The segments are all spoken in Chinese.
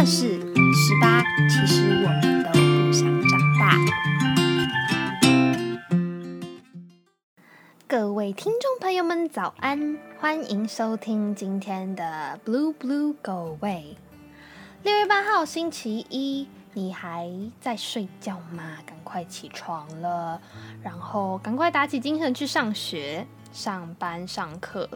的是，十八，其实我们都不想长大。各位听众朋友们，早安！欢迎收听今天的 Blue Blue Go Away。六月八号，星期一，你还在睡觉吗？赶快起床了，然后赶快打起精神去上学、上班、上课。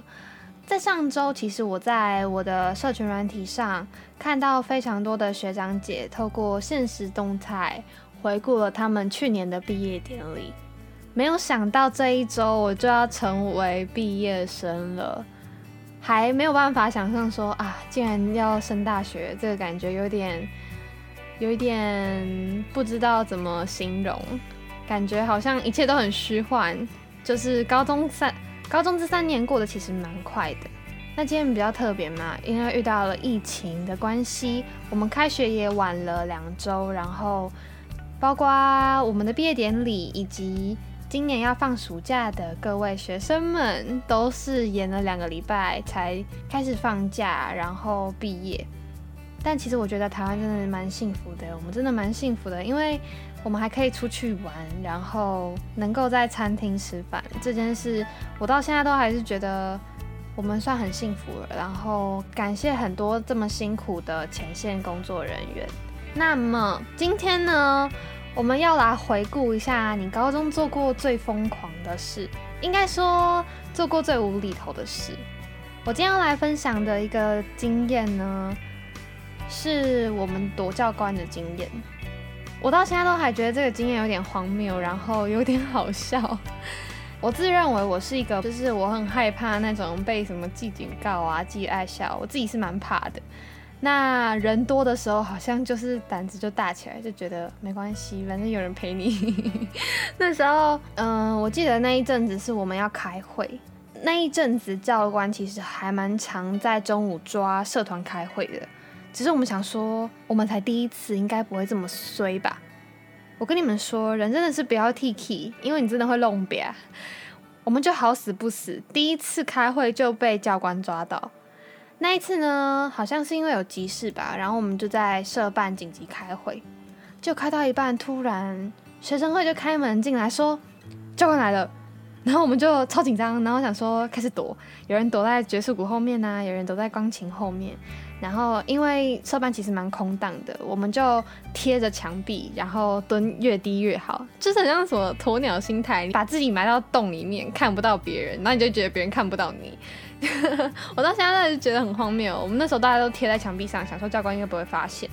在上周，其实我在我的社群软体上看到非常多的学长姐透过现实动态回顾了他们去年的毕业典礼。没有想到这一周我就要成为毕业生了，还没有办法想象说啊，竟然要升大学，这个感觉有点，有一点不知道怎么形容，感觉好像一切都很虚幻，就是高中三。高中这三年过得其实蛮快的。那今天比较特别嘛，因为遇到了疫情的关系，我们开学也晚了两周，然后包括我们的毕业典礼以及今年要放暑假的各位学生们，都是延了两个礼拜才开始放假，然后毕业。但其实我觉得台湾真的蛮幸福的，我们真的蛮幸福的，因为。我们还可以出去玩，然后能够在餐厅吃饭这件事，我到现在都还是觉得我们算很幸福了。然后感谢很多这么辛苦的前线工作人员。那么今天呢，我们要来回顾一下你高中做过最疯狂的事，应该说做过最无厘头的事。我今天要来分享的一个经验呢，是我们躲教官的经验。我到现在都还觉得这个经验有点荒谬，然后有点好笑。我自认为我是一个，就是我很害怕那种被什么记警告啊、记爱笑，我自己是蛮怕的。那人多的时候，好像就是胆子就大起来，就觉得没关系，反正有人陪你。那时候，嗯，我记得那一阵子是我们要开会，那一阵子教官其实还蛮常在中午抓社团开会的。只是我们想说，我们才第一次，应该不会这么衰吧？我跟你们说，人真的是不要 T K，因为你真的会弄瘪。我们就好死不死，第一次开会就被教官抓到。那一次呢，好像是因为有急事吧，然后我们就在社办紧急开会，就开到一半，突然学生会就开门进来说教官来了，然后我们就超紧张，然后想说开始躲，有人躲在爵士鼓后面呐，有人躲在钢琴后面。然后，因为社班其实蛮空荡的，我们就贴着墙壁，然后蹲越低越好，就是很像什么鸵鸟心态，把自己埋到洞里面，看不到别人，然后你就觉得别人看不到你。我到现在就觉得很荒谬。我们那时候大家都贴在墙壁上，想说教官应该不会发现。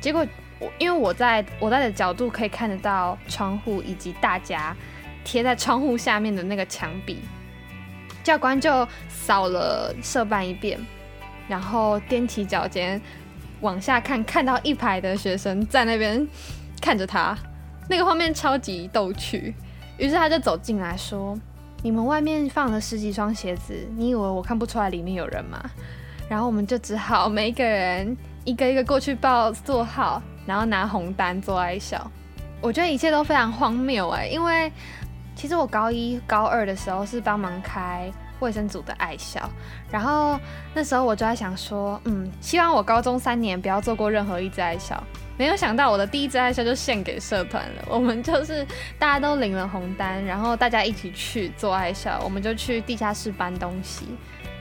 结果我因为我在我在的角度可以看得到窗户以及大家贴在窗户下面的那个墙壁，教官就扫了社办一遍。然后踮起脚尖往下看，看到一排的学生在那边看着他，那个画面超级逗趣。于是他就走进来说：“你们外面放了十几双鞋子，你以为我看不出来里面有人吗？”然后我们就只好每一个人一个一个过去报座号，然后拿红单做爱笑。我觉得一切都非常荒谬哎，因为其实我高一高二的时候是帮忙开。卫生组的爱笑，然后那时候我就在想说，嗯，希望我高中三年不要做过任何一支爱笑。没有想到我的第一支爱笑就献给社团了。我们就是大家都领了红单，然后大家一起去做爱笑，我们就去地下室搬东西。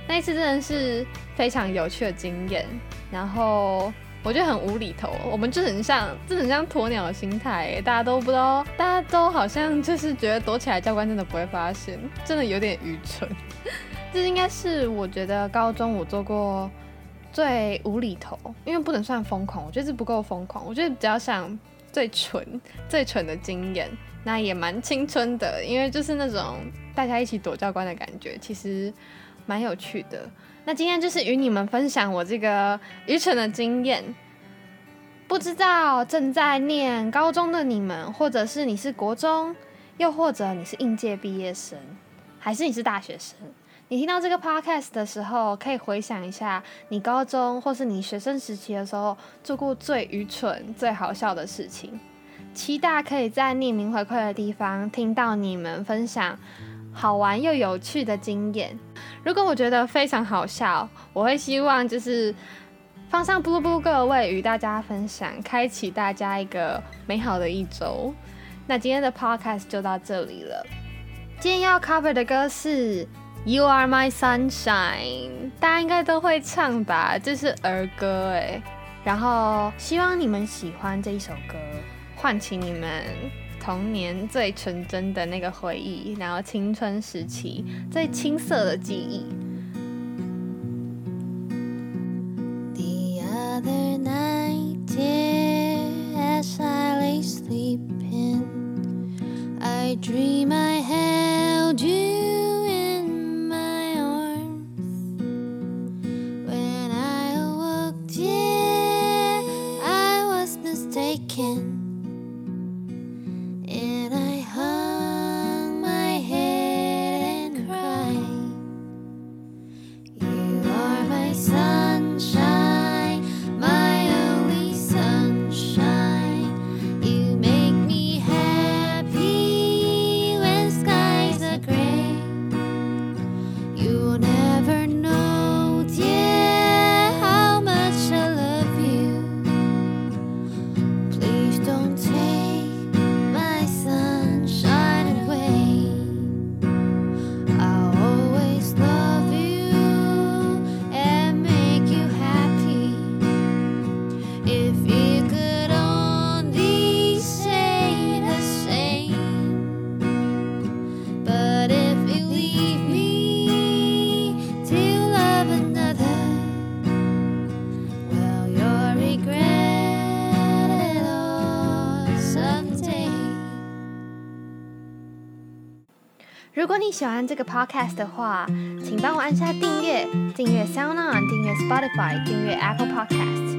那一次真的是非常有趣的经验，然后我觉得很无厘头，我们就很像，就很像鸵鸟的心态，大家都不知道，大家都好像就是觉得躲起来，教官真的不会发现，真的有点愚蠢。这应该是我觉得高中我做过最无厘头，因为不能算疯狂，我觉得这不够疯狂，我觉得比较像最蠢、最蠢的经验。那也蛮青春的，因为就是那种大家一起躲教官的感觉，其实蛮有趣的。那今天就是与你们分享我这个愚蠢的经验。不知道正在念高中的你们，或者是你是国中，又或者你是应届毕业生。还是你是大学生，你听到这个 podcast 的时候，可以回想一下你高中或是你学生时期的时候做过最愚蠢、最好笑的事情。期待可以在匿名回馈的地方听到你们分享好玩又有趣的经验。如果我觉得非常好笑，我会希望就是放上 Blue Blue 各位与大家分享，开启大家一个美好的一周。那今天的 Podcast 就到这里了。今天要 cover 的歌是 You Are My Sunshine，大家应该都会唱吧？这是儿歌哎。然后希望你们喜欢这一首歌，唤起你们童年最纯真的那个回忆，然后青春时期最青涩的记忆。dream I held 如果你喜欢这个 podcast 的话，请帮我按下订阅，订阅 SoundOn，订阅 Spotify，订阅 Apple Podcast。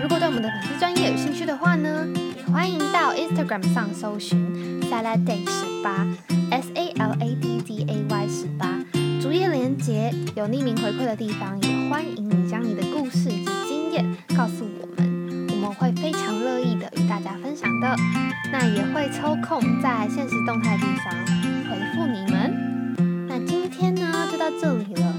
如果对我们的粉丝专业有兴趣的话呢，也欢迎到 Instagram 上搜寻 Saladay 十八 S A L A D D A Y 十八，主页连接有匿名回馈的地方，也欢迎你将你的故事及经验告诉我们，我们会非常乐意的大家分享的。那也会抽空在现实动态地方。回复你们，那今天呢就到这里了。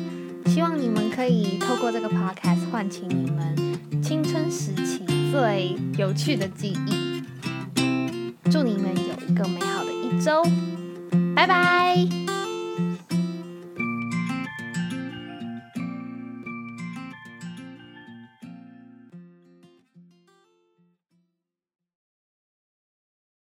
希望你们可以透过这个 podcast 唤起你们青春时期最有趣的记忆。祝你们有一个美好的一周，拜拜。